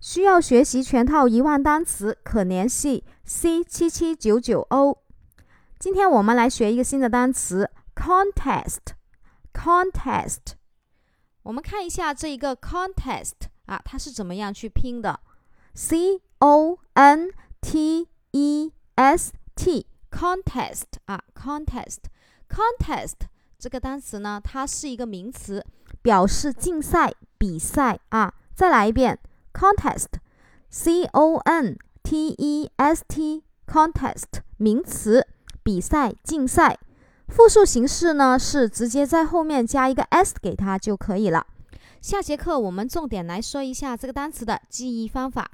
需要学习全套一万单词，可联系 C 七七九九 O。今天我们来学一个新的单词 contest。contest，我们看一下这一个 contest 啊，它是怎么样去拼的？C O N T E S T contest 啊，contest，contest 这个单词呢，它是一个名词，表示竞赛、比赛啊。再来一遍。Contest，C O N T E S T，contest 名词，比赛、竞赛。复数形式呢是直接在后面加一个 s 给它就可以了。下节课我们重点来说一下这个单词的记忆方法。